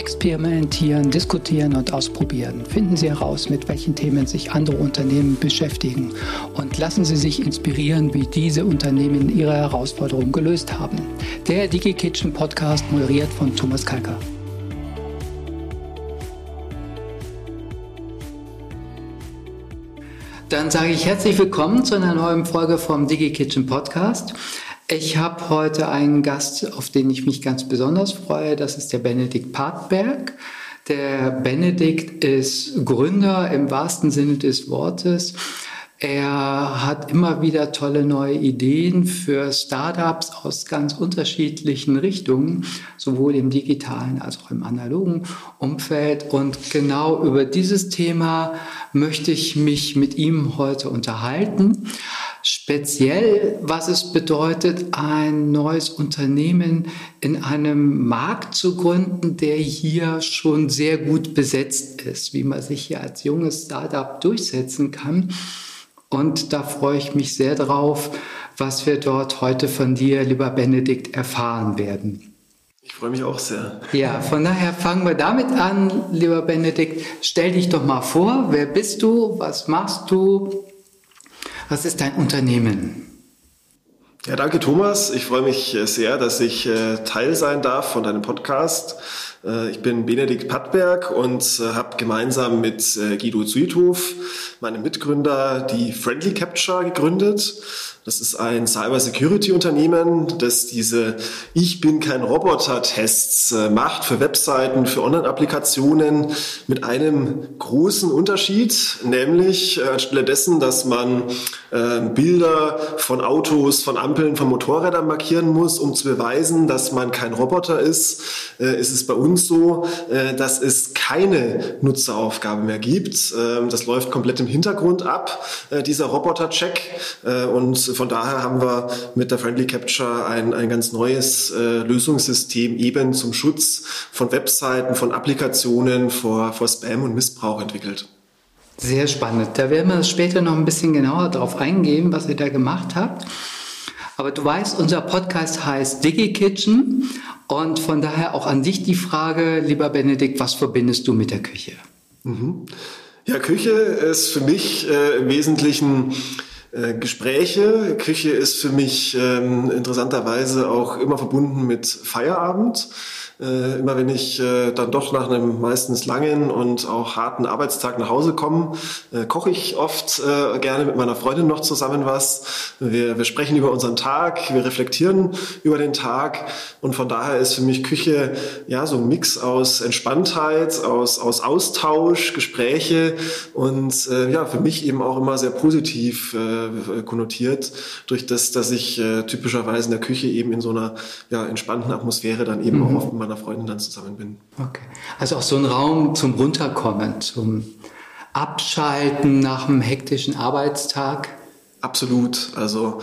Experimentieren, diskutieren und ausprobieren. Finden Sie heraus, mit welchen Themen sich andere Unternehmen beschäftigen und lassen Sie sich inspirieren, wie diese Unternehmen ihre Herausforderungen gelöst haben. Der DigiKitchen Podcast moderiert von Thomas Kalker. Dann sage ich herzlich willkommen zu einer neuen Folge vom DigiKitchen Podcast. Ich habe heute einen Gast, auf den ich mich ganz besonders freue. Das ist der Benedikt Partberg. Der Benedikt ist Gründer im wahrsten Sinne des Wortes. Er hat immer wieder tolle neue Ideen für Startups aus ganz unterschiedlichen Richtungen, sowohl im digitalen als auch im analogen Umfeld. Und genau über dieses Thema möchte ich mich mit ihm heute unterhalten. Speziell, was es bedeutet, ein neues Unternehmen in einem Markt zu gründen, der hier schon sehr gut besetzt ist, wie man sich hier als junges Startup durchsetzen kann. Und da freue ich mich sehr drauf, was wir dort heute von dir, lieber Benedikt, erfahren werden. Ich freue mich auch sehr. Ja, von daher fangen wir damit an, lieber Benedikt. Stell dich doch mal vor, wer bist du, was machst du, was ist dein Unternehmen? Ja, danke Thomas. Ich freue mich äh, sehr, dass ich äh, Teil sein darf von deinem Podcast. Äh, ich bin Benedikt Pattberg und habe gemeinsam mit Guido Zuithof, meinem Mitgründer, die Friendly Capture gegründet. Das ist ein Cyber-Security-Unternehmen, das diese Ich bin kein Roboter-Tests äh, macht für Webseiten, für Online-Applikationen mit einem großen Unterschied, nämlich äh, anstelle dessen, dass man äh, Bilder von Autos, von Ampeln, von Motorrädern markieren muss, um zu beweisen, dass man kein Roboter ist, ist es bei uns so, dass es keine Nutzeraufgabe mehr gibt. Ähm, das läuft komplett im Hintergrund ab, dieser Roboter-Check und von daher haben wir mit der Friendly Capture ein, ein ganz neues äh, Lösungssystem eben zum Schutz von Webseiten, von Applikationen vor, vor Spam und Missbrauch entwickelt. Sehr spannend. Da werden wir später noch ein bisschen genauer darauf eingehen, was ihr da gemacht habt. Aber du weißt, unser Podcast heißt DigiKitchen und von daher auch an dich die Frage, lieber Benedikt, was verbindest du mit der Küche? Mhm. Ja, Küche ist für mich äh, im Wesentlichen äh, Gespräche. Küche ist für mich ähm, interessanterweise auch immer verbunden mit Feierabend. Äh, immer wenn ich äh, dann doch nach einem meistens langen und auch harten Arbeitstag nach Hause komme, äh, koche ich oft äh, gerne mit meiner Freundin noch zusammen was. Wir, wir sprechen über unseren Tag, wir reflektieren über den Tag und von daher ist für mich Küche ja so ein Mix aus Entspanntheit, aus, aus Austausch, Gespräche und äh, ja für mich eben auch immer sehr positiv äh, konnotiert durch das, dass ich äh, typischerweise in der Küche eben in so einer ja, entspannten Atmosphäre dann eben mhm. auch oft mit meiner Freundin dann zusammen bin. Okay. Also auch so ein Raum zum Runterkommen, zum Abschalten nach einem hektischen Arbeitstag. Absolut. Also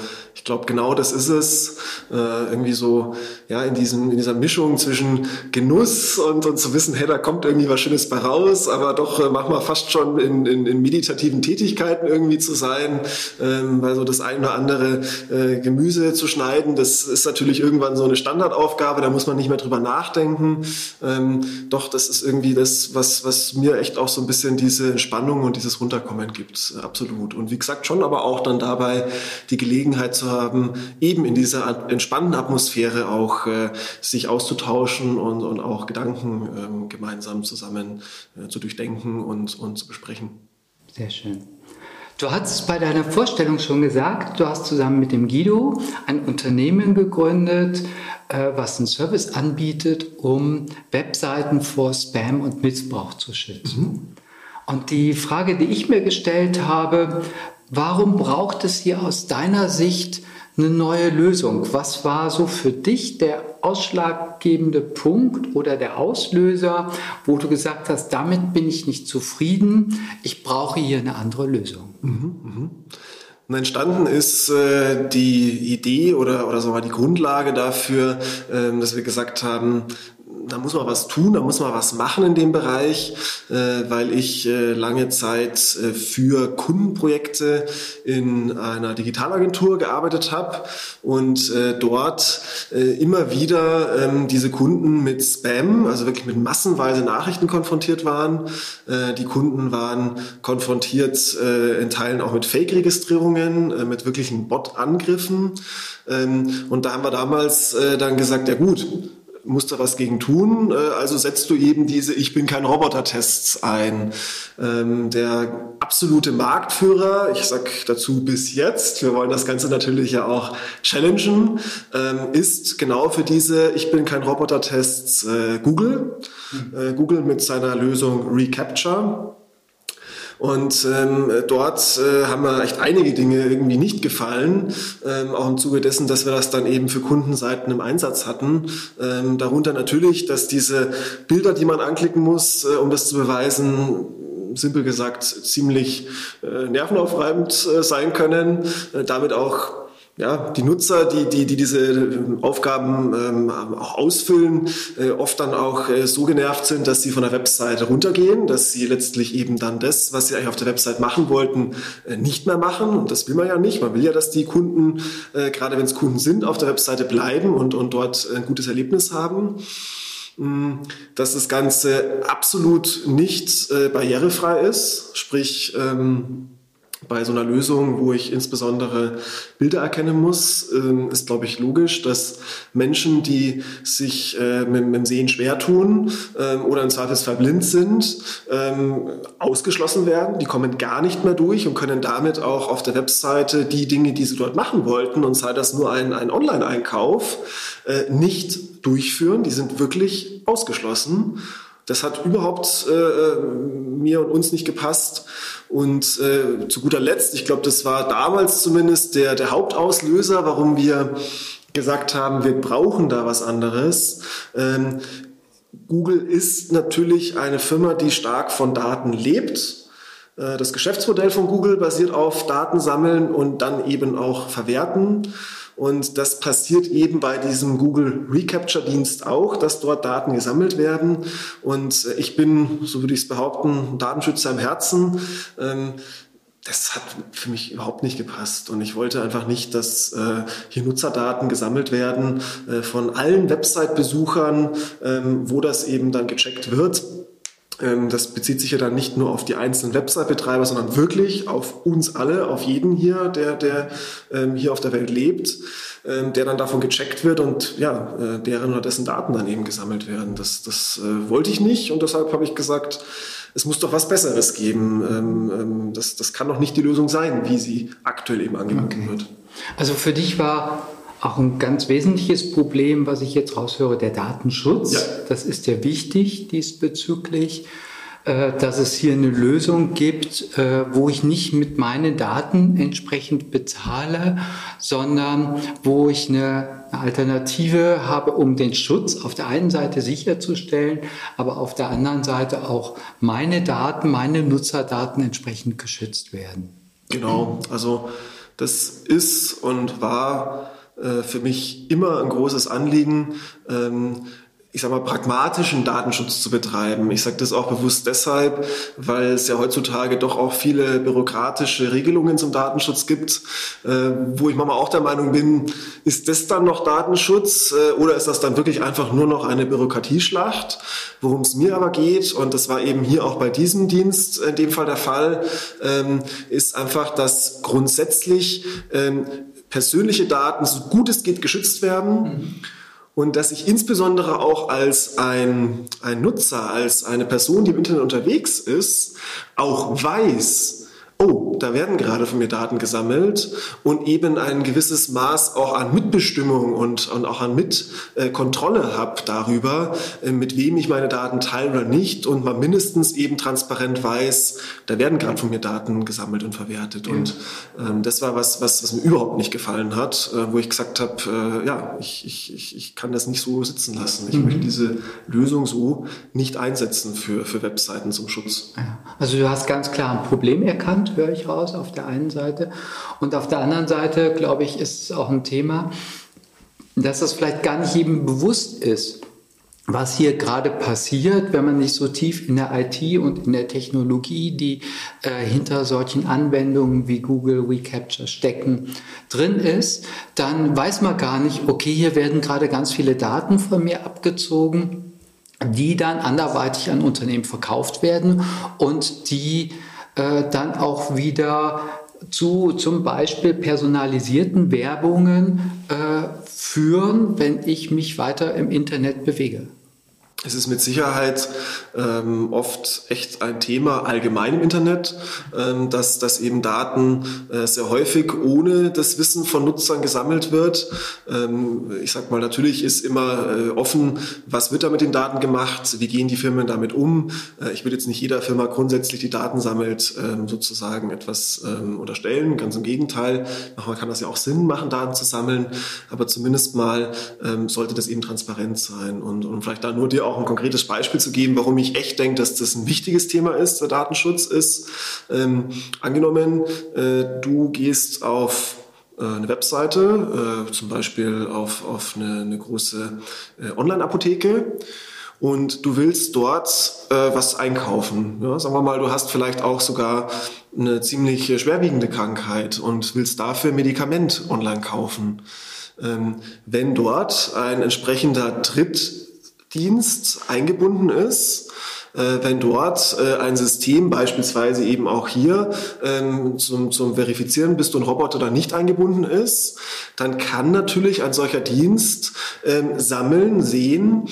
glaube, genau das ist es. Äh, irgendwie so, ja, in, diesem, in dieser Mischung zwischen Genuss und, und zu wissen, hey, da kommt irgendwie was Schönes bei raus, aber doch äh, manchmal fast schon in, in, in meditativen Tätigkeiten irgendwie zu sein, ähm, weil so das ein oder andere äh, Gemüse zu schneiden, das ist natürlich irgendwann so eine Standardaufgabe, da muss man nicht mehr drüber nachdenken. Ähm, doch, das ist irgendwie das, was, was mir echt auch so ein bisschen diese Entspannung und dieses Runterkommen gibt. Absolut. Und wie gesagt, schon aber auch dann dabei die Gelegenheit zu haben, eben in dieser entspannten Atmosphäre auch äh, sich auszutauschen und, und auch Gedanken ähm, gemeinsam zusammen äh, zu durchdenken und, und zu besprechen. Sehr schön. Du hast bei deiner Vorstellung schon gesagt, du hast zusammen mit dem Guido ein Unternehmen gegründet, äh, was einen Service anbietet, um Webseiten vor Spam und Missbrauch zu schützen. Mhm. Und die Frage, die ich mir gestellt habe, Warum braucht es hier aus deiner Sicht eine neue Lösung? Was war so für dich der ausschlaggebende Punkt oder der Auslöser, wo du gesagt hast, damit bin ich nicht zufrieden, ich brauche hier eine andere Lösung? Mhm, mh. Entstanden ist äh, die Idee oder, oder sagen wir die Grundlage dafür, äh, dass wir gesagt haben, da muss man was tun, da muss man was machen in dem Bereich, äh, weil ich äh, lange Zeit äh, für Kundenprojekte in einer Digitalagentur gearbeitet habe und äh, dort äh, immer wieder ähm, diese Kunden mit Spam, also wirklich mit massenweise Nachrichten konfrontiert waren. Äh, die Kunden waren konfrontiert in Teilen auch mit Fake-Registrierungen, mit wirklichen Bot-Angriffen. Ähm, und da haben wir damals dann gesagt, ja gut, musst da was gegen tun. Äh, also setzt du eben diese Ich bin kein Roboter-Tests ein. Ähm, der absolute Marktführer, ich sag dazu bis jetzt, wir wollen das Ganze natürlich ja auch challengen, ähm, ist genau für diese Ich bin kein Roboter-Tests äh, Google. Mhm. Google mit seiner Lösung Recapture. Und ähm, dort äh, haben mir echt einige Dinge irgendwie nicht gefallen, ähm, auch im Zuge dessen, dass wir das dann eben für Kundenseiten im Einsatz hatten. Ähm, darunter natürlich, dass diese Bilder, die man anklicken muss, äh, um das zu beweisen, simpel gesagt ziemlich äh, nervenaufreibend äh, sein können, äh, damit auch ja, die Nutzer, die, die, die diese ähm, Aufgaben ähm, auch ausfüllen, äh, oft dann auch äh, so genervt sind, dass sie von der Webseite runtergehen, dass sie letztlich eben dann das, was sie eigentlich auf der Website machen wollten, äh, nicht mehr machen. Und das will man ja nicht. Man will ja, dass die Kunden, äh, gerade wenn es Kunden sind, auf der Webseite bleiben und, und dort ein gutes Erlebnis haben mm, dass das Ganze absolut nicht äh, barrierefrei ist, sprich ähm, bei so einer Lösung, wo ich insbesondere Bilder erkennen muss, ähm, ist, glaube ich, logisch, dass Menschen, die sich äh, mit, dem Sehen schwer tun ähm, oder im Zweifelsfall blind sind, ähm, ausgeschlossen werden. Die kommen gar nicht mehr durch und können damit auch auf der Webseite die Dinge, die sie dort machen wollten, und sei das nur ein, ein Online-Einkauf, äh, nicht durchführen. Die sind wirklich ausgeschlossen. Das hat überhaupt äh, äh, mir und uns nicht gepasst. Und äh, zu guter Letzt, ich glaube, das war damals zumindest der, der Hauptauslöser, warum wir gesagt haben, wir brauchen da was anderes. Ähm, Google ist natürlich eine Firma, die stark von Daten lebt. Äh, das Geschäftsmodell von Google basiert auf Daten sammeln und dann eben auch verwerten. Und das passiert eben bei diesem Google Recapture Dienst auch, dass dort Daten gesammelt werden. Und ich bin, so würde ich es behaupten, Datenschützer im Herzen. Ähm, das hat für mich überhaupt nicht gepasst. Und ich wollte einfach nicht, dass äh, hier Nutzerdaten gesammelt werden äh, von allen Website-Besuchern, ähm, wo das eben dann gecheckt wird. Ähm, das bezieht sich ja dann nicht nur auf die einzelnen Website-Betreiber, sondern wirklich auf uns alle, auf jeden hier, der, der ähm, hier auf der Welt lebt, ähm, der dann davon gecheckt wird und ja, äh, deren oder dessen Daten dann eben gesammelt werden. Das, das äh, wollte ich nicht und deshalb habe ich gesagt, es muss doch was Besseres geben. Ähm, ähm, das, das kann doch nicht die Lösung sein, wie sie aktuell eben angeboten okay. wird. Also für dich war auch ein ganz wesentliches Problem, was ich jetzt raushöre, der Datenschutz. Ja. Das ist ja wichtig diesbezüglich, äh, dass es hier eine Lösung gibt, äh, wo ich nicht mit meinen Daten entsprechend bezahle, sondern wo ich eine Alternative habe, um den Schutz auf der einen Seite sicherzustellen, aber auf der anderen Seite auch meine Daten, meine Nutzerdaten entsprechend geschützt werden. Genau, also das ist und war äh, für mich immer ein großes Anliegen, ähm, ich sag mal, pragmatischen Datenschutz zu betreiben. Ich sage das auch bewusst deshalb, weil es ja heutzutage doch auch viele bürokratische Regelungen zum Datenschutz gibt, äh, wo ich manchmal auch der Meinung bin, ist das dann noch Datenschutz äh, oder ist das dann wirklich einfach nur noch eine Bürokratieschlacht? Worum es mir aber geht, und das war eben hier auch bei diesem Dienst in dem Fall der Fall, ähm, ist einfach, dass grundsätzlich ähm, persönliche Daten so gut es geht geschützt werden. Mhm. Und dass ich insbesondere auch als ein, ein Nutzer, als eine Person, die im Internet unterwegs ist, auch weiß, oh, da werden gerade von mir Daten gesammelt und eben ein gewisses Maß auch an Mitbestimmung und, und auch an Mitkontrolle äh, habe darüber, äh, mit wem ich meine Daten teile oder nicht und man mindestens eben transparent weiß, da werden gerade von mir Daten gesammelt und verwertet. Und ähm, das war was, was, was mir überhaupt nicht gefallen hat, äh, wo ich gesagt habe, äh, ja, ich, ich, ich, ich kann das nicht so sitzen lassen. Ich mhm. möchte diese Lösung so nicht einsetzen für, für Webseiten zum Schutz. Also du hast ganz klar ein Problem erkannt höre ich raus, auf der einen Seite. Und auf der anderen Seite, glaube ich, ist es auch ein Thema, dass das vielleicht gar nicht jedem bewusst ist. was hier gerade passiert, wenn man nicht so tief in der IT und in der Technologie, die äh, hinter solchen Anwendungen wie Google WeCapture stecken, drin ist, dann weiß man gar nicht, okay, hier werden gerade ganz viele Daten von mir abgezogen, die dann anderweitig an Unternehmen verkauft werden und die äh, dann auch wieder zu zum Beispiel personalisierten Werbungen äh, führen, wenn ich mich weiter im Internet bewege. Es ist mit Sicherheit ähm, oft echt ein Thema allgemein im Internet, ähm, dass, dass eben Daten äh, sehr häufig ohne das Wissen von Nutzern gesammelt wird. Ähm, ich sag mal, natürlich ist immer äh, offen, was wird da mit den Daten gemacht, wie gehen die Firmen damit um. Äh, ich würde jetzt nicht jeder Firma grundsätzlich die Daten sammelt ähm, sozusagen etwas ähm, unterstellen, ganz im Gegenteil. Manchmal kann das ja auch Sinn machen, Daten zu sammeln, aber zumindest mal ähm, sollte das eben transparent sein und, und vielleicht da nur die auch ein konkretes Beispiel zu geben, warum ich echt denke, dass das ein wichtiges Thema ist, der Datenschutz ist. Ähm, angenommen, äh, du gehst auf äh, eine Webseite, äh, zum Beispiel auf, auf eine, eine große äh, Online-Apotheke und du willst dort äh, was einkaufen. Ja, sagen wir mal, du hast vielleicht auch sogar eine ziemlich schwerwiegende Krankheit und willst dafür Medikament online kaufen. Ähm, wenn dort ein entsprechender Dritt Dienst eingebunden ist, äh, wenn dort äh, ein System beispielsweise eben auch hier ähm, zum, zum Verifizieren, bist du ein Roboter oder nicht eingebunden ist, dann kann natürlich ein solcher Dienst ähm, sammeln, sehen,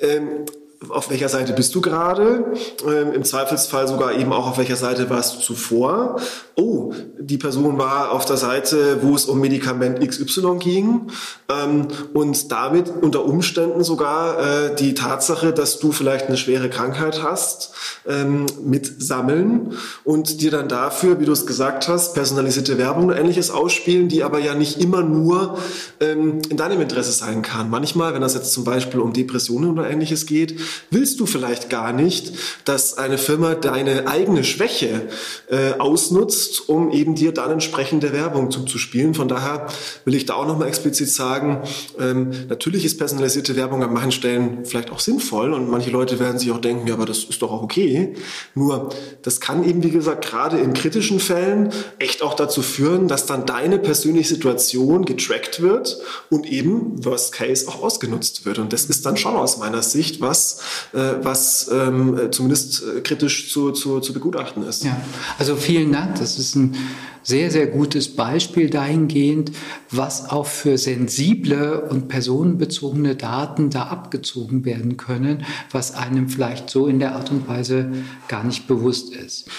ähm, auf welcher Seite bist du gerade, ähm, im Zweifelsfall sogar eben auch auf welcher Seite warst du zuvor. Oh, die Person war auf der Seite, wo es um Medikament XY ging ähm, und damit unter Umständen sogar äh, die Tatsache, dass du vielleicht eine schwere Krankheit hast, ähm, mit und dir dann dafür, wie du es gesagt hast, personalisierte Werbung und ähnliches ausspielen, die aber ja nicht immer nur ähm, in deinem Interesse sein kann. Manchmal, wenn das jetzt zum Beispiel um Depressionen oder ähnliches geht, willst du vielleicht gar nicht, dass eine Firma deine eigene Schwäche äh, ausnutzt, um eben dir dann entsprechende Werbung zuzuspielen. Von daher will ich da auch nochmal explizit sagen, ähm, natürlich ist personalisierte Werbung an manchen Stellen vielleicht auch sinnvoll und manche Leute werden sich auch denken, ja, aber das ist doch auch okay. Nur, das kann eben, wie gesagt, gerade in kritischen Fällen echt auch dazu führen, dass dann deine persönliche Situation getrackt wird und eben, worst case, auch ausgenutzt wird. Und das ist dann schon aus meiner Sicht was, äh, was ähm, zumindest äh, kritisch zu, zu, zu begutachten ist. Ja, also vielen Dank. Das ist ein sehr, sehr gutes Beispiel dahingehend, was auch für sensible und personenbezogene Daten da abgezogen werden können, was einem vielleicht so in der Art und Weise gar nicht bewusst ist.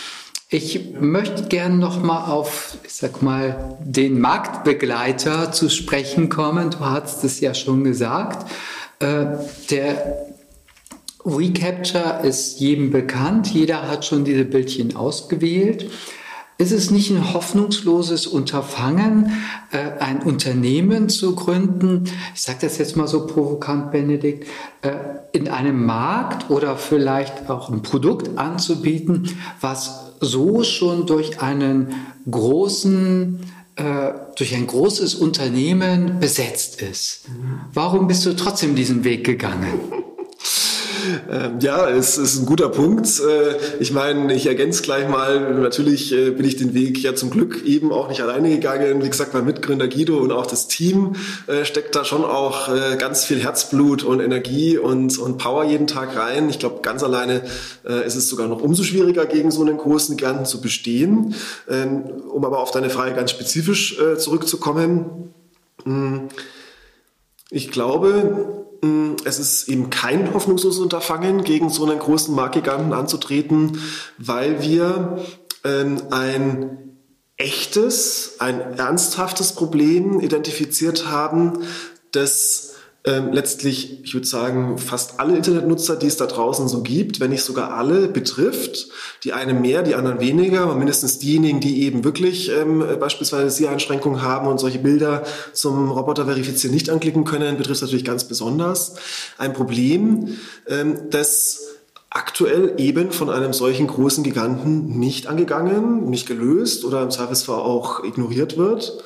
Ich möchte gerne noch mal auf, ich sag mal, den Marktbegleiter zu sprechen kommen. Du hast es ja schon gesagt. Äh, der Recapture ist jedem bekannt, jeder hat schon diese Bildchen ausgewählt. Ist es nicht ein hoffnungsloses Unterfangen, äh, ein Unternehmen zu gründen? Ich sage das jetzt mal so provokant, Benedikt, äh, in einem Markt oder vielleicht auch ein Produkt anzubieten, was so schon durch einen großen äh, durch ein großes Unternehmen besetzt ist. Warum bist du trotzdem diesen Weg gegangen? Ähm, ja, es ist ein guter Punkt. Äh, ich meine, ich ergänze gleich mal, natürlich äh, bin ich den Weg ja zum Glück eben auch nicht alleine gegangen. Wie gesagt, mein Mitgründer Guido und auch das Team äh, steckt da schon auch ganz viel Herzblut und Energie und, und Power jeden Tag rein. Ich glaube, ganz alleine ist es sogar noch umso schwieriger, gegen so einen großen Giganten zu bestehen. Ähm, um aber auf deine Frage ganz spezifisch zurückzukommen. Hm, ich glaube, es ist eben kein hoffnungsloses Unterfangen, gegen so einen großen Marktgiganten anzutreten, weil wir ähm, ein echtes, ein ernsthaftes Problem identifiziert haben, das ähm, letztlich, ich würde sagen, fast alle Internetnutzer, die es da draußen so gibt, wenn nicht sogar alle, betrifft. Die einen mehr, die anderen weniger, aber mindestens diejenigen, die eben wirklich ähm, beispielsweise SIA-Einschränkungen haben und solche Bilder zum Roboter verifizieren nicht anklicken können, betrifft es natürlich ganz besonders. Ein Problem, ähm, das aktuell eben von einem solchen großen Giganten nicht angegangen, nicht gelöst oder im Zweifelsfall auch ignoriert wird.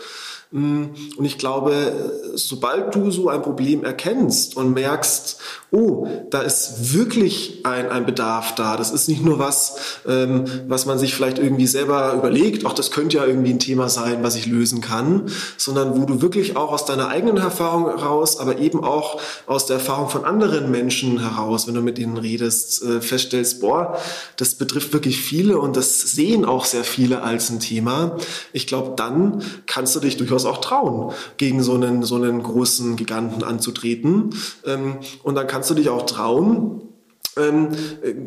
Mm, und ich glaube, sobald du so ein Problem erkennst und merkst, oh, da ist wirklich ein, ein Bedarf da, das ist nicht nur was, ähm, was man sich vielleicht irgendwie selber überlegt, auch das könnte ja irgendwie ein Thema sein, was ich lösen kann, sondern wo du wirklich auch aus deiner eigenen Erfahrung heraus, aber eben auch aus der Erfahrung von anderen Menschen heraus, wenn du mit ihnen redest, äh, feststellst, boah, das betrifft wirklich viele und das sehen auch sehr viele als ein Thema. Ich glaube, dann kannst du dich durchaus durchaus auch trauen, gegen so einen, so einen großen Giganten anzutreten. Ähm, und dann kannst du dich auch trauen, ähm,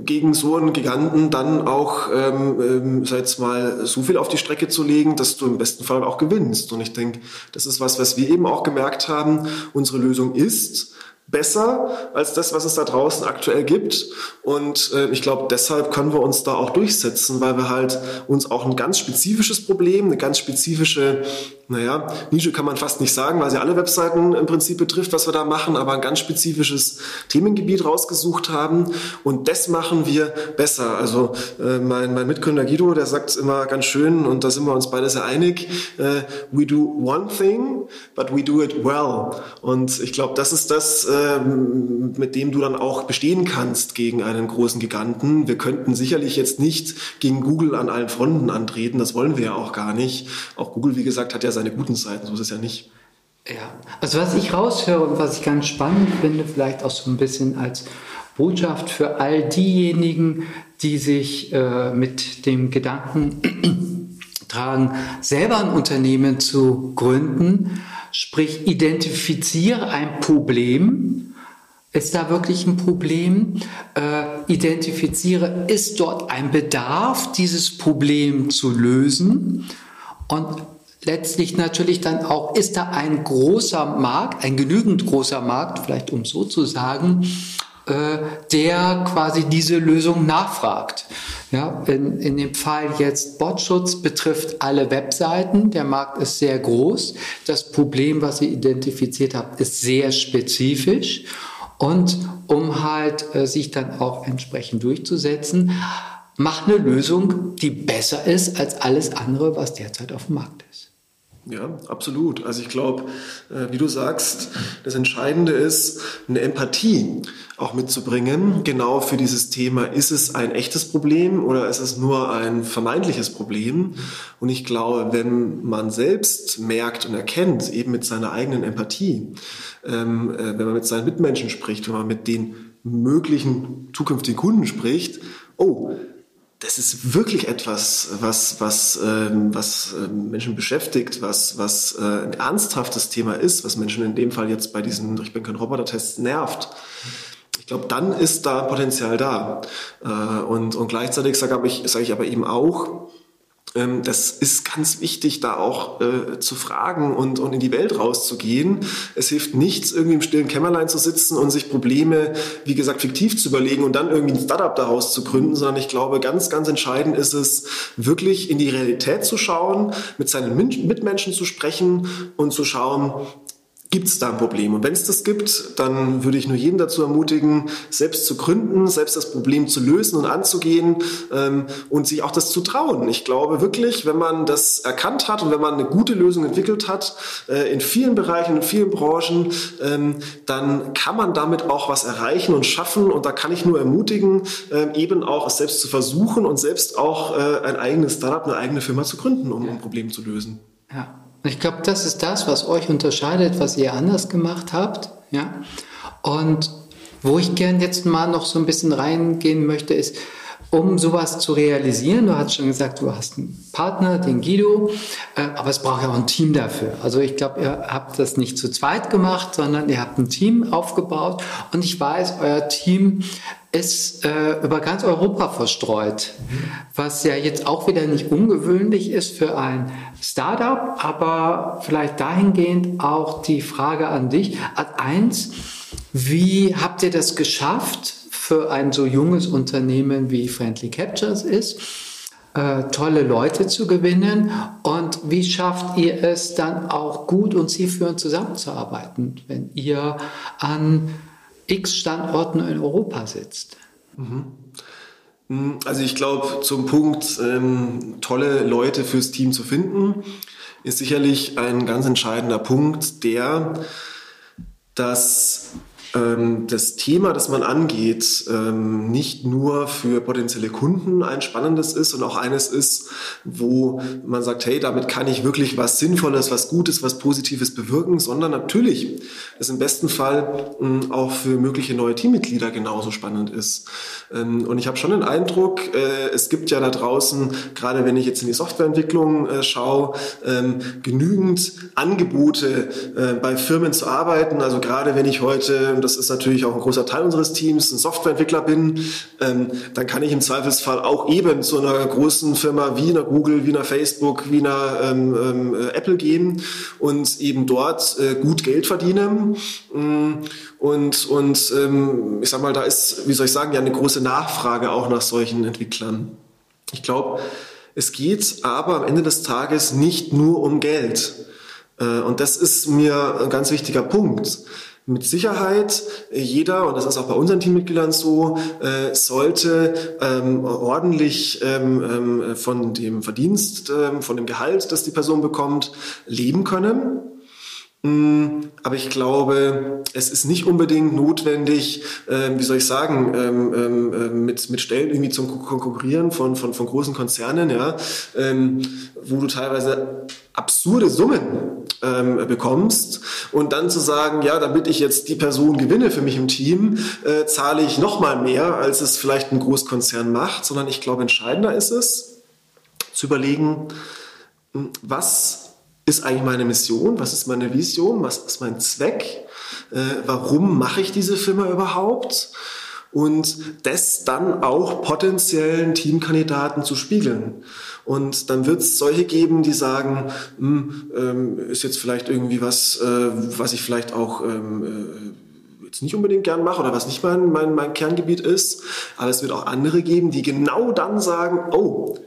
gegen so einen Giganten dann auch, ähm, ähm, sag jetzt mal, so viel auf die Strecke zu legen, dass du im besten Fall auch gewinnst. Und ich denke, das ist was, was wir eben auch gemerkt haben. Unsere Lösung ist, besser als das, was es da draußen aktuell gibt. Und äh, ich glaube, deshalb können wir uns da auch durchsetzen, weil wir halt uns auch ein ganz spezifisches Problem, eine ganz spezifische, naja, Nische kann man fast nicht sagen, weil sie alle Webseiten im Prinzip betrifft, was wir da machen, aber ein ganz spezifisches Themengebiet rausgesucht haben. Und das machen wir besser. Also äh, mein, mein Mitgründer Guido, der sagt immer ganz schön, und da sind wir uns beide sehr einig, äh, we do one thing, but we do it well. Und ich glaube, das ist das, ähm, mit dem du dann auch bestehen kannst gegen einen großen Giganten. Wir könnten sicherlich jetzt nicht gegen Google an allen Fronten antreten, das wollen wir ja auch gar nicht. Auch Google, wie gesagt, hat ja seine guten Seiten, so ist es ja nicht. Ja, also was ich raushöre und was ich ganz spannend finde, vielleicht auch so ein bisschen als Botschaft für all diejenigen, die sich äh, mit dem Gedanken tragen, selber ein Unternehmen zu gründen, Sprich, identifiziere ein Problem. Ist da wirklich ein Problem? Äh, identifiziere, ist dort ein Bedarf, dieses Problem zu lösen? Und letztlich natürlich dann auch, ist da ein großer Markt, ein genügend großer Markt, vielleicht um so zu sagen, der quasi diese Lösung nachfragt. Ja, in, in dem Fall jetzt Botschutz betrifft alle Webseiten. Der Markt ist sehr groß. Das Problem, was ihr identifiziert habt, ist sehr spezifisch. Und um halt äh, sich dann auch entsprechend durchzusetzen, macht eine Lösung, die besser ist als alles andere, was derzeit auf dem Markt ist. Ja, absolut. Also ich glaube, äh, wie du sagst, das Entscheidende ist, eine Empathie auch mitzubringen, genau für dieses Thema, ist es ein echtes Problem oder ist es nur ein vermeintliches Problem? Und ich glaube, wenn man selbst merkt und erkennt, eben mit seiner eigenen Empathie, ähm, äh, wenn man mit seinen Mitmenschen spricht, wenn man mit den möglichen zukünftigen Kunden spricht, oh, das ist wirklich etwas, was, was, ähm, was ähm, Menschen beschäftigt, was, was äh, ein ernsthaftes Thema ist, was Menschen in dem Fall jetzt bei diesen Ich bin kein Roboter-Tests nervt. Ich glaube, dann ist da Potenzial da. Äh, und, und gleichzeitig sage ich, sag ich aber eben auch, das ist ganz wichtig, da auch äh, zu fragen und, und in die Welt rauszugehen. Es hilft nichts, irgendwie im stillen Kämmerlein zu sitzen und sich Probleme, wie gesagt, fiktiv zu überlegen und dann irgendwie ein Startup daraus zu gründen, sondern ich glaube, ganz, ganz entscheidend ist es, wirklich in die Realität zu schauen, mit seinen Mitmenschen zu sprechen und zu schauen, gibt es da ein Problem. Und wenn es das gibt, dann würde ich nur jeden dazu ermutigen, selbst zu gründen, selbst das Problem zu lösen und anzugehen ähm, und sich auch das zu trauen. Ich glaube wirklich, wenn man das erkannt hat und wenn man eine gute Lösung entwickelt hat, äh, in vielen Bereichen, in vielen Branchen, ähm, dann kann man damit auch was erreichen und schaffen. Und da kann ich nur ermutigen, äh, eben auch es selbst zu versuchen und selbst auch äh, ein eigenes Startup, eine eigene Firma zu gründen, um ein Problem zu lösen. Ja. Ich glaube, das ist das, was euch unterscheidet, was ihr anders gemacht habt. Ja? Und wo ich gern jetzt mal noch so ein bisschen reingehen möchte, ist, um sowas zu realisieren, du hast schon gesagt, du hast einen Partner, den Guido, äh, aber es braucht ja auch ein Team dafür. Also ich glaube, ihr habt das nicht zu zweit gemacht, sondern ihr habt ein Team aufgebaut und ich weiß, euer Team ist äh, über ganz Europa verstreut, was ja jetzt auch wieder nicht ungewöhnlich ist für ein Startup, aber vielleicht dahingehend auch die Frage an dich. Als eins, wie habt ihr das geschafft, für ein so junges Unternehmen wie Friendly Captures ist, äh, tolle Leute zu gewinnen und wie schafft ihr es dann auch gut und zielführend zusammenzuarbeiten, wenn ihr an x Standorten in Europa sitzt? Mhm. Also ich glaube, zum Punkt, ähm, tolle Leute fürs Team zu finden, ist sicherlich ein ganz entscheidender Punkt, der dass das Thema, das man angeht, ähm, nicht nur für potenzielle Kunden ein spannendes ist und auch eines ist, wo man sagt, hey, damit kann ich wirklich was Sinnvolles, was Gutes, was Positives bewirken, sondern natürlich es im besten Fall ähm, auch für mögliche neue Teammitglieder genauso spannend ist. und ich habe schon den Eindruck, äh, es gibt ja da draußen, gerade wenn ich jetzt in die Softwareentwicklung äh, schaue, genügend Angebote äh, bei Firmen zu arbeiten. Also gerade wenn ich heute, das ist natürlich auch ein großer Teil unseres Teams, ein Softwareentwickler bin, ähm, dann kann ich im Zweifelsfall auch eben zu einer großen Firma wie einer Google, wie einer Facebook, wie einer ähm, ähm, äh, Apple gehen und eben dort äh, gut Geld verdienen. Mm, und, und ähm, ich sag mal, da ist, wie soll ich sagen, ja eine große Nachfrage auch nach solchen Entwicklern. Ich glaube, es geht aber am Ende des Tages nicht nur um Geld. Äh, und das ist mir ein ganz wichtiger Punkt mit Sicherheit jeder, und das ist auch bei unseren Teammitgliedern so, äh, sollte ähm, ordentlich ähm, ähm, von dem Verdienst, ähm, von dem Gehalt, das die Person bekommt, leben können. Mm, aber ich glaube, es ist nicht unbedingt notwendig, äh, wie soll ich sagen, ähm, ähm, äh, mit, mit Stellen irgendwie zum Konkurrieren von, von, von großen Konzernen, ja, ähm, wo du teilweise absurde Summen ähm, bekommst. Und dann zu sagen, ja, damit ich jetzt die Person gewinne für mich im Team, äh, zahle ich noch mal mehr, als es vielleicht ein Großkonzern macht, sondern ich glaube, entscheidender ist es, zu überlegen, hm, was ist eigentlich meine Mission, was ist meine Vision, was ist mein Zweck, äh, warum mache ich diese Firma überhaupt und das dann auch potenziellen Teamkandidaten zu spiegeln. Und dann wird es solche geben, die sagen, hm, ähm, ist jetzt vielleicht irgendwie was, äh, was ich vielleicht auch ähm, äh, nicht unbedingt gern mache oder was nicht mein, mein, mein Kerngebiet ist. Aber es wird auch andere geben, die genau dann sagen, oh,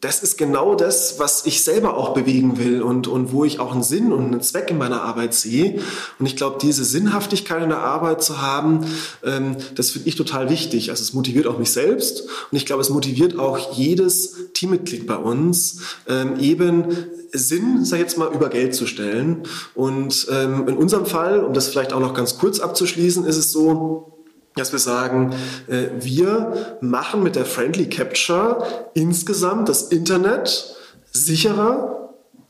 das ist genau das, was ich selber auch bewegen will und, und wo ich auch einen Sinn und einen Zweck in meiner Arbeit sehe. Und ich glaube, diese Sinnhaftigkeit in der Arbeit zu haben, ähm, das finde ich total wichtig. Also es motiviert auch mich selbst und ich glaube, es motiviert auch jedes Teammitglied bei uns, ähm, eben Sinn, sag ich jetzt mal, über Geld zu stellen. Und ähm, in unserem Fall, um das vielleicht auch noch ganz kurz abzuschließen, ist es so, dass wir sagen, äh, wir machen mit der Friendly Capture insgesamt das Internet sicherer,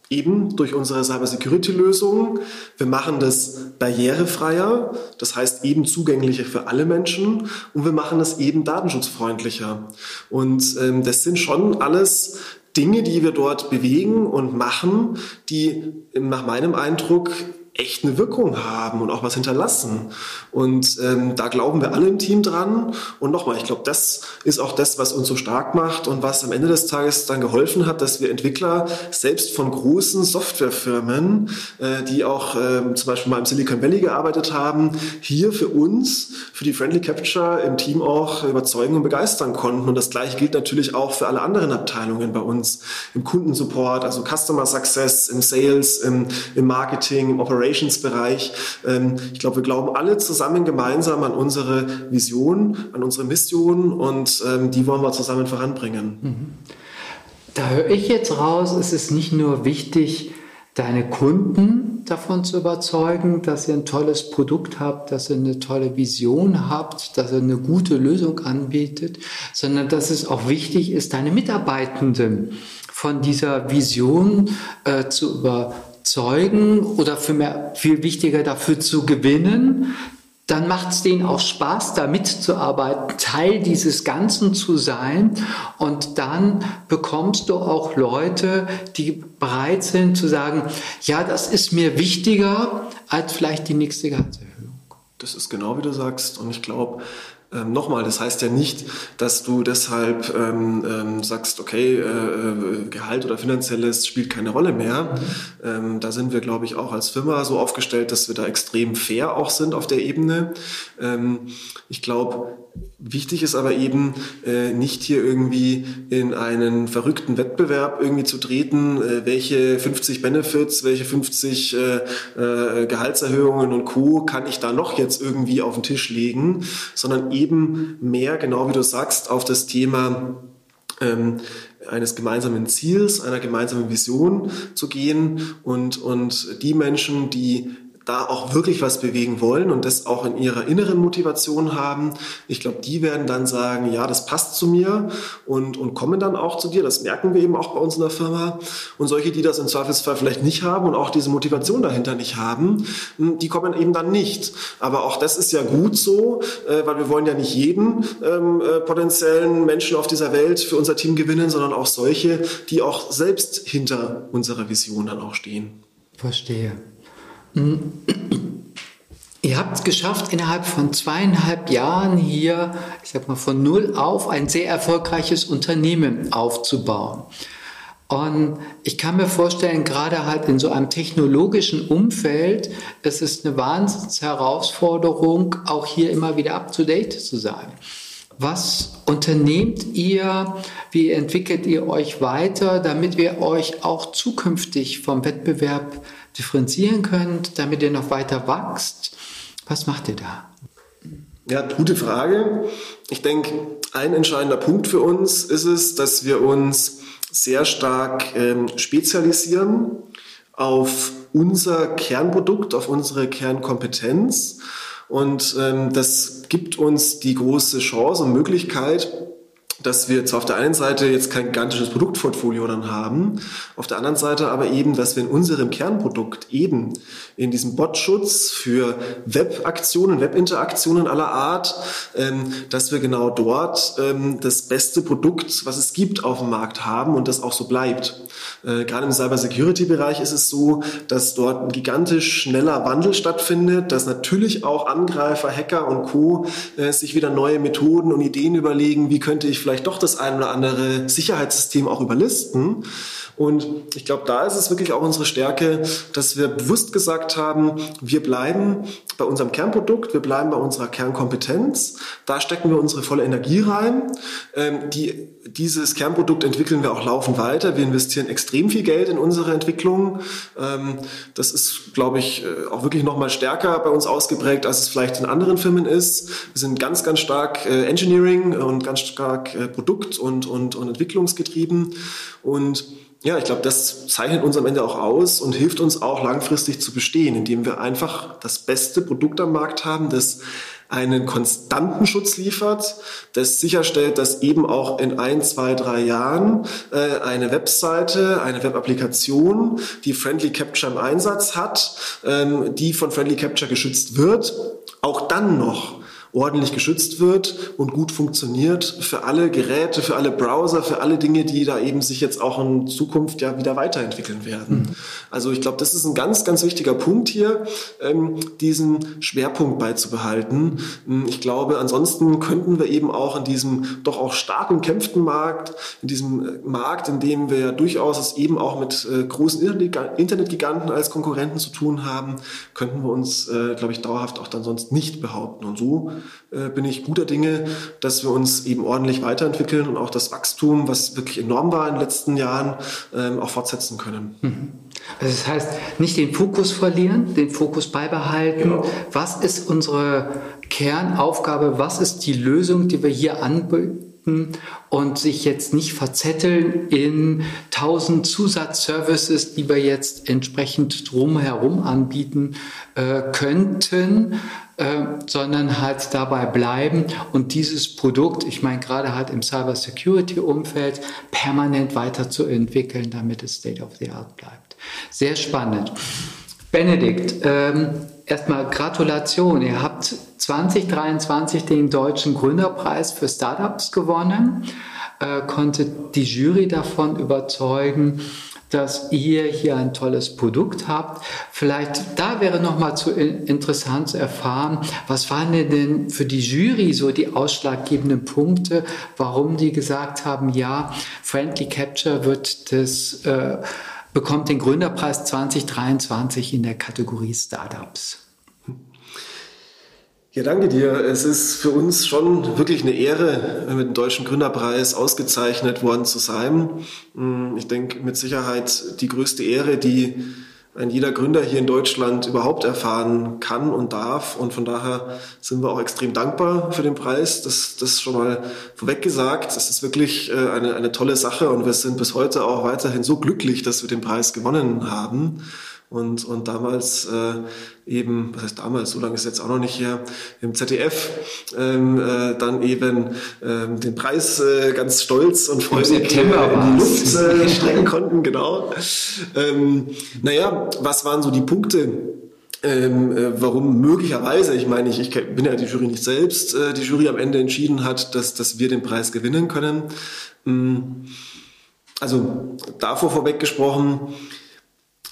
eben durch unsere Cybersecurity-Lösungen. Wir machen das barrierefreier, das heißt eben zugänglicher für alle Menschen und wir machen das eben datenschutzfreundlicher. Und ähm, das sind schon alles Dinge, die wir dort bewegen und machen, die nach meinem Eindruck echt eine Wirkung haben und auch was hinterlassen. Und ähm, da glauben wir alle im Team dran. Und nochmal, ich glaube, das ist auch das, was uns so stark macht und was am Ende des Tages dann geholfen hat, dass wir Entwickler selbst von großen Softwarefirmen, äh, die auch äh, zum Beispiel mal im Silicon Valley gearbeitet haben, hier für uns, für die Friendly Capture im Team auch überzeugen und begeistern konnten. Und das gleiche gilt natürlich auch für alle anderen Abteilungen bei uns im Kundensupport, also Customer Success, im Sales, im, im Marketing, im Operation Operations-Bereich. Ähm, ich glaube, wir glauben alle zusammen gemeinsam an unsere Vision, an unsere Mission und ähm, die wollen wir zusammen voranbringen. Mhm. Da höre ich jetzt raus, es ist nicht nur wichtig, deine Kunden davon zu überzeugen, dass ihr ein tolles Produkt habt, dass ihr eine tolle Vision habt, dass ihr eine gute Lösung anbietet, sondern dass es auch wichtig ist, deine Mitarbeitenden von dieser Vision äh, zu überzeugen überzeugen oder für mehr, viel wichtiger dafür zu gewinnen, dann macht es denen auch Spaß, da mitzuarbeiten, Teil dieses Ganzen zu sein. Und dann bekommst du auch Leute, die bereit sind zu sagen, ja, das ist mir wichtiger als vielleicht die nächste Gehaltserhöhung. Das ist genau wie du sagst. Und ich glaube, ähm, Nochmal, das heißt ja nicht, dass du deshalb ähm, ähm, sagst, okay, äh, äh, Gehalt oder finanzielles spielt keine Rolle mehr. Ähm, da sind wir, glaube ich, auch als Firma so aufgestellt, dass wir da extrem fair auch sind auf der Ebene. Ähm, ich glaube, Wichtig ist aber eben äh, nicht hier irgendwie in einen verrückten Wettbewerb irgendwie zu treten, äh, welche 50 Benefits, welche 50 äh, äh, Gehaltserhöhungen und Co. kann ich da noch jetzt irgendwie auf den Tisch legen, sondern eben mehr, genau wie du sagst, auf das Thema ähm, eines gemeinsamen Ziels, einer gemeinsamen Vision zu gehen und, und die Menschen, die da auch wirklich was bewegen wollen und das auch in ihrer inneren Motivation haben. Ich glaube, die werden dann sagen, ja, das passt zu mir und, und kommen dann auch zu dir. Das merken wir eben auch bei uns in der Firma. Und solche, die das im Zweifelsfall vielleicht nicht haben und auch diese Motivation dahinter nicht haben, hm, die kommen eben dann nicht. Aber auch das ist ja gut so, äh, weil wir wollen ja nicht jeden ähm, äh, potenziellen Menschen auf dieser Welt für unser Team gewinnen, sondern auch solche, die auch selbst hinter unserer Vision dann auch stehen. Verstehe. Ihr habt es geschafft, innerhalb von zweieinhalb Jahren hier, ich sag mal, von null auf ein sehr erfolgreiches Unternehmen aufzubauen. Und ich kann mir vorstellen, gerade halt in so einem technologischen Umfeld, es ist eine Wahnsinnsherausforderung, auch hier immer wieder up to date zu sein. Was unternehmt ihr? Wie entwickelt ihr euch weiter, damit ihr euch auch zukünftig vom Wettbewerb differenzieren könnt, damit ihr noch weiter wächst? Was macht ihr da? Ja, gute Frage. Ich denke, ein entscheidender Punkt für uns ist es, dass wir uns sehr stark ähm, spezialisieren auf unser Kernprodukt, auf unsere Kernkompetenz. Und ähm, das gibt uns die große Chance und Möglichkeit, dass wir zwar auf der einen Seite jetzt kein gigantisches Produktportfolio dann haben, auf der anderen Seite aber eben, dass wir in unserem Kernprodukt eben in diesem Botschutz für Webaktionen, Webinteraktionen aller Art, ähm, dass wir genau dort ähm, das beste Produkt, was es gibt, auf dem Markt haben und das auch so bleibt. Äh, gerade im Cybersecurity-Bereich ist es so, dass dort ein gigantisch schneller Wandel stattfindet, dass natürlich auch Angreifer, Hacker und Co. Äh, sich wieder neue Methoden und Ideen überlegen, wie könnte ich vielleicht doch das ein oder andere Sicherheitssystem auch überlisten. Und ich glaube, da ist es wirklich auch unsere Stärke, dass wir bewusst gesagt haben, wir bleiben bei unserem Kernprodukt, wir bleiben bei unserer Kernkompetenz. Da stecken wir unsere volle Energie rein. Ähm, die, dieses Kernprodukt entwickeln wir auch laufend weiter. Wir investieren extrem viel Geld in unsere Entwicklung. Ähm, das ist, glaube ich, äh, auch wirklich noch mal stärker bei uns ausgeprägt, als es vielleicht in anderen Firmen ist. Wir sind ganz, ganz stark äh, Engineering und ganz stark äh, Produkt- und, und, und entwicklungsgetrieben. Und ja, ich glaube, das zeichnet uns am Ende auch aus und hilft uns auch langfristig zu bestehen, indem wir einfach das beste Produkt am Markt haben, das einen konstanten Schutz liefert, das sicherstellt, dass eben auch in ein, zwei, drei Jahren äh, eine Webseite, eine Webapplikation, die Friendly Capture im Einsatz hat, ähm, die von Friendly Capture geschützt wird, auch dann noch ordentlich geschützt wird und gut funktioniert für alle Geräte, für alle Browser, für alle Dinge, die da eben sich jetzt auch in Zukunft ja wieder weiterentwickeln werden. Mhm. Also ich glaube, das ist ein ganz, ganz wichtiger Punkt hier, ähm, diesen Schwerpunkt beizubehalten. Ähm, ich glaube, ansonsten könnten wir eben auch in diesem doch auch stark umkämpften Markt, in diesem äh, Markt, in dem wir ja durchaus es eben auch mit äh, großen Internetgiganten als Konkurrenten zu tun haben, könnten wir uns, äh, glaube ich, dauerhaft auch dann sonst nicht behaupten. Und so äh, bin ich guter Dinge, dass wir uns eben ordentlich weiterentwickeln und auch das Wachstum, was wirklich enorm war in den letzten Jahren, ähm, auch fortsetzen können. Mhm. Also das heißt, nicht den Fokus verlieren, den Fokus beibehalten. Genau. Was ist unsere Kernaufgabe? Was ist die Lösung, die wir hier anbieten? Und sich jetzt nicht verzetteln in tausend Zusatzservices, die wir jetzt entsprechend drumherum anbieten äh, könnten, äh, sondern halt dabei bleiben und dieses Produkt, ich meine gerade halt im Cyber Security Umfeld, permanent weiterzuentwickeln, damit es State of the Art bleibt. Sehr spannend. Benedikt, ähm, erstmal Gratulation. Ihr habt 2023 den Deutschen Gründerpreis für Startups gewonnen, äh, konntet die Jury davon überzeugen, dass ihr hier ein tolles Produkt habt. Vielleicht da wäre noch mal zu interessant zu erfahren, was waren denn für die Jury so die ausschlaggebenden Punkte, warum die gesagt haben, ja, Friendly Capture wird das äh, bekommt den Gründerpreis 2023 in der Kategorie Startups. Ja, danke dir. Es ist für uns schon wirklich eine Ehre, mit dem Deutschen Gründerpreis ausgezeichnet worden zu sein. Hm, ich denke mit Sicherheit die größte Ehre, die ein jeder Gründer hier in Deutschland überhaupt erfahren kann und darf. Und von daher sind wir auch extrem dankbar für den Preis. Das, das schon mal vorweg gesagt. Es ist wirklich äh, eine, eine tolle Sache und wir sind bis heute auch weiterhin so glücklich, dass wir den Preis gewonnen haben. Und, und damals äh, eben, was heißt damals, so lange ist jetzt auch noch nicht her, im ZDF ähm, äh, dann eben ähm, den Preis äh, ganz stolz und freudig in die Luft äh, strecken konnten, genau. Ähm, naja, was waren so die Punkte, ähm, äh, warum möglicherweise, ich meine, ich, ich bin ja die Jury nicht selbst, äh, die Jury am Ende entschieden hat, dass, dass wir den Preis gewinnen können. Ähm, also davor vorweg gesprochen,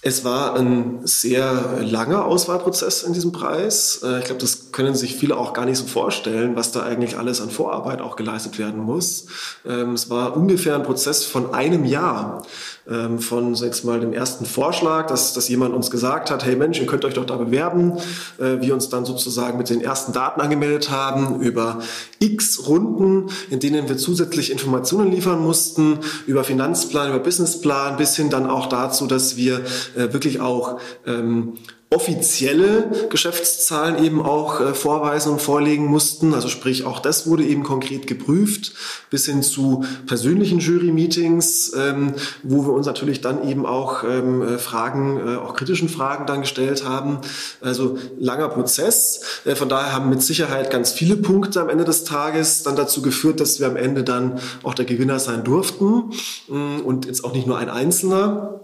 es war ein sehr langer Auswahlprozess in diesem Preis. Äh, ich glaube, das können sich viele auch gar nicht so vorstellen, was da eigentlich alles an Vorarbeit auch geleistet werden muss. Ähm, es war ungefähr ein Prozess von einem Jahr. Ähm, von, sechs mal, dem ersten Vorschlag, dass, dass jemand uns gesagt hat, hey Mensch, ihr könnt euch doch da bewerben. Äh, wir uns dann sozusagen mit den ersten Daten angemeldet haben über x Runden, in denen wir zusätzlich Informationen liefern mussten, über Finanzplan, über Businessplan, bis hin dann auch dazu, dass wir äh, wirklich auch ähm, offizielle Geschäftszahlen eben auch äh, vorweisen und vorlegen mussten. Also sprich, auch das wurde eben konkret geprüft, bis hin zu persönlichen Jury-Meetings, ähm, wo wir uns natürlich dann eben auch ähm, äh, Fragen, äh, auch kritischen Fragen dann gestellt haben. Also langer Prozess. Äh, von daher haben mit Sicherheit ganz viele Punkte am Ende des Tages dann dazu geführt, dass wir am Ende dann auch der Gewinner sein durften mm, und jetzt auch nicht nur ein Einzelner.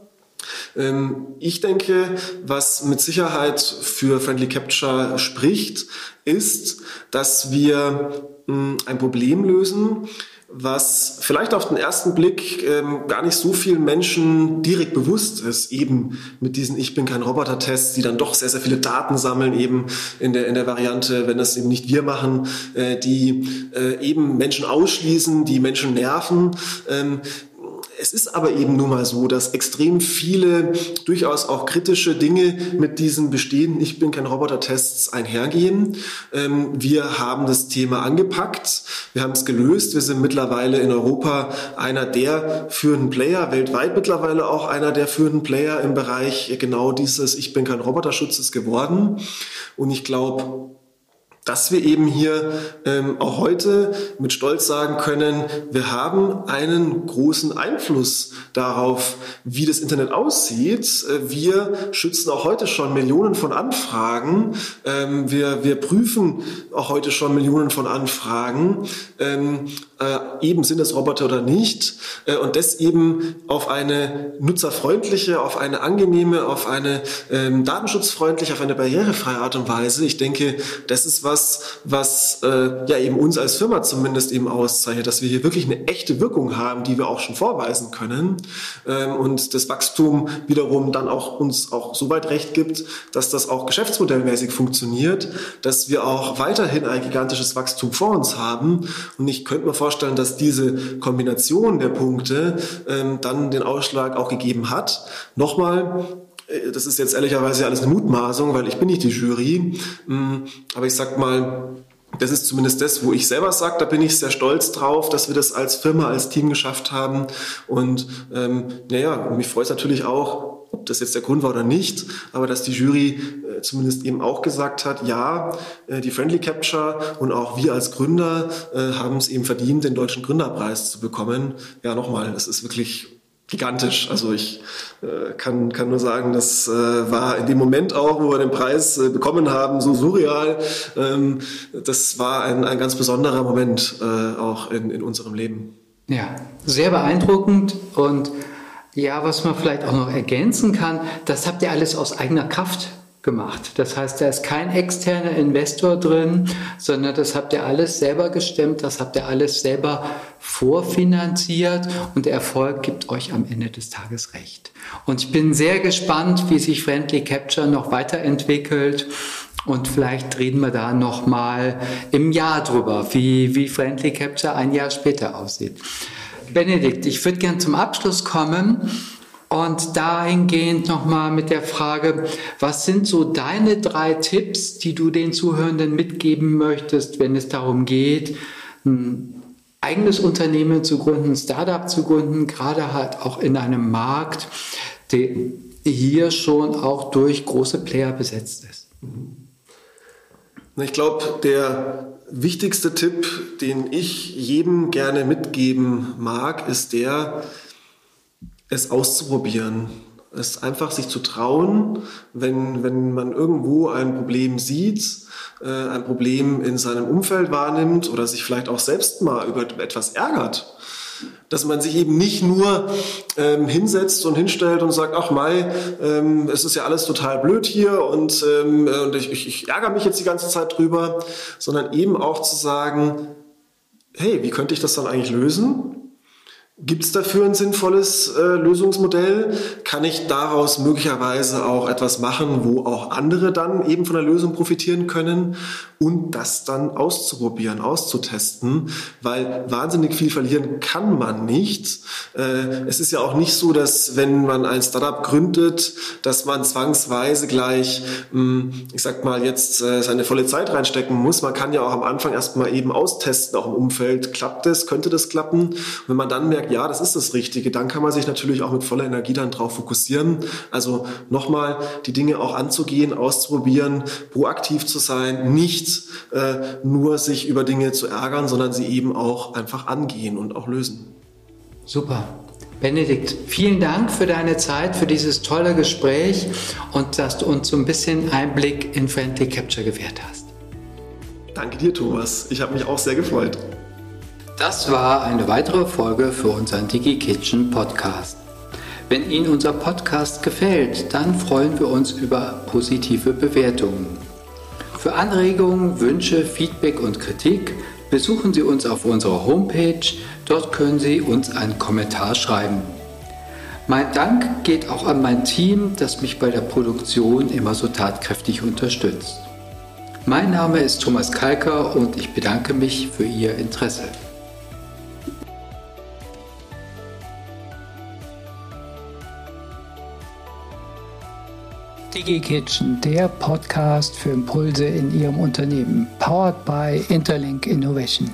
Ähm, ich denke, was mit Sicherheit für Friendly Capture spricht, ist, dass wir hm, ein Problem lösen, was vielleicht auf den ersten Blick ähm, gar nicht so vielen Menschen direkt bewusst ist, eben mit diesen Ich bin kein Roboter-Tests, die dann doch sehr, sehr viele Daten sammeln, eben in der, in der Variante, wenn das eben nicht wir machen, äh, die äh, eben Menschen ausschließen, die Menschen nerven. Ähm, es ist aber eben nun mal so, dass extrem viele durchaus auch kritische Dinge mit diesen bestehenden Ich bin kein Roboter-Tests einhergehen. Ähm, wir haben das Thema angepackt, wir haben es gelöst. Wir sind mittlerweile in Europa einer der führenden Player, weltweit mittlerweile auch einer der führenden Player im Bereich genau dieses Ich bin kein Roboterschutzes geworden. Und ich glaube, dass wir eben hier ähm, auch heute mit Stolz sagen können, wir haben einen großen Einfluss darauf, wie das Internet aussieht. Äh, wir schützen auch heute schon Millionen von Anfragen. Ähm, wir, wir prüfen auch heute schon Millionen von Anfragen. Ähm, äh, eben sind es Roboter oder nicht. Äh, und das eben auf eine nutzerfreundliche, auf eine angenehme, auf eine ähm, datenschutzfreundliche, auf eine barrierefreie Art und Weise. Ich denke, das ist was, was äh, ja eben uns als Firma zumindest eben auszeichnet, dass wir hier wirklich eine echte Wirkung haben, die wir auch schon vorweisen können. Ähm, und das Wachstum wiederum dann auch uns auch so weit recht gibt, dass das auch geschäftsmodellmäßig funktioniert, dass wir auch weiterhin ein gigantisches Wachstum vor uns haben. Und ich könnte mir vorstellen, dass diese Kombination der Punkte ähm, dann den Ausschlag auch gegeben hat. Nochmal, das ist jetzt ehrlicherweise alles eine Mutmaßung, weil ich bin nicht die Jury. Mm, aber ich sag mal, das ist zumindest das, wo ich selber sage, da bin ich sehr stolz drauf, dass wir das als Firma, als Team geschafft haben. Und ähm, naja, mich freut es natürlich auch, ob das jetzt der Grund war oder nicht, aber dass die Jury äh, zumindest eben auch gesagt hat, ja, äh, die Friendly Capture und auch wir als Gründer äh, haben es eben verdient, den deutschen Gründerpreis zu bekommen. Ja, nochmal, das ist wirklich gigantisch. Also ich äh, kann, kann nur sagen, das äh, war in dem Moment auch, wo wir den Preis äh, bekommen haben, so surreal. Ähm, das war ein, ein ganz besonderer Moment äh, auch in, in unserem Leben. Ja, sehr beeindruckend und ja, was man vielleicht auch noch ergänzen kann, das habt ihr alles aus eigener Kraft gemacht. Das heißt, da ist kein externer Investor drin, sondern das habt ihr alles selber gestemmt, das habt ihr alles selber vorfinanziert und der Erfolg gibt euch am Ende des Tages recht. Und ich bin sehr gespannt, wie sich Friendly Capture noch weiterentwickelt und vielleicht reden wir da noch mal im Jahr drüber, wie, wie Friendly Capture ein Jahr später aussieht. Benedikt, ich würde gern zum Abschluss kommen und dahingehend nochmal mit der Frage, was sind so deine drei Tipps, die du den Zuhörenden mitgeben möchtest, wenn es darum geht, ein eigenes Unternehmen zu gründen, ein Startup zu gründen, gerade halt auch in einem Markt, hier schon auch durch große Player besetzt ist. Ich glaube, der wichtigste Tipp, den ich jedem gerne mitgeben mag, ist der, es auszuprobieren. Es einfach sich zu trauen, wenn, wenn man irgendwo ein Problem sieht, äh, ein Problem in seinem Umfeld wahrnimmt oder sich vielleicht auch selbst mal über etwas ärgert dass man sich eben nicht nur ähm, hinsetzt und hinstellt und sagt, ach Mai, ähm, es ist ja alles total blöd hier und, ähm, und ich, ich, ich ärgere mich jetzt die ganze Zeit drüber, sondern eben auch zu sagen, hey, wie könnte ich das dann eigentlich lösen? Gibt es dafür ein sinnvolles äh, Lösungsmodell? Kann ich daraus möglicherweise auch etwas machen, wo auch andere dann eben von der Lösung profitieren können? Und das dann auszuprobieren, auszutesten, weil wahnsinnig viel verlieren kann man nicht. Äh, es ist ja auch nicht so, dass wenn man ein Startup gründet, dass man zwangsweise gleich, mh, hm, ich sag mal, jetzt äh, seine volle Zeit reinstecken muss. Man kann ja auch am Anfang erstmal eben austesten, auch im Umfeld. Klappt das? Könnte das klappen? Und wenn man dann merkt, ja, das ist das Richtige, dann kann man sich natürlich auch mit voller Energie dann drauf fokussieren. Also nochmal die Dinge auch anzugehen, auszuprobieren, proaktiv zu sein, nicht äh, nur sich über Dinge zu ärgern, sondern sie eben auch einfach angehen und auch lösen. Super. Benedikt, vielen Dank für deine Zeit, für dieses tolle Gespräch und dass du uns so ein bisschen Einblick in Friendly Capture gewährt hast. Danke dir, Thomas. Ich habe mich auch sehr gefreut. Das war eine weitere Folge für unseren DigiKitchen Podcast. Wenn Ihnen unser Podcast gefällt, dann freuen wir uns über positive Bewertungen. Für Anregungen, Wünsche, Feedback und Kritik besuchen Sie uns auf unserer Homepage. Dort können Sie uns einen Kommentar schreiben. Mein Dank geht auch an mein Team, das mich bei der Produktion immer so tatkräftig unterstützt. Mein Name ist Thomas Kalker und ich bedanke mich für Ihr Interesse. DigiKitchen, der Podcast für Impulse in Ihrem Unternehmen, powered by Interlink Innovation.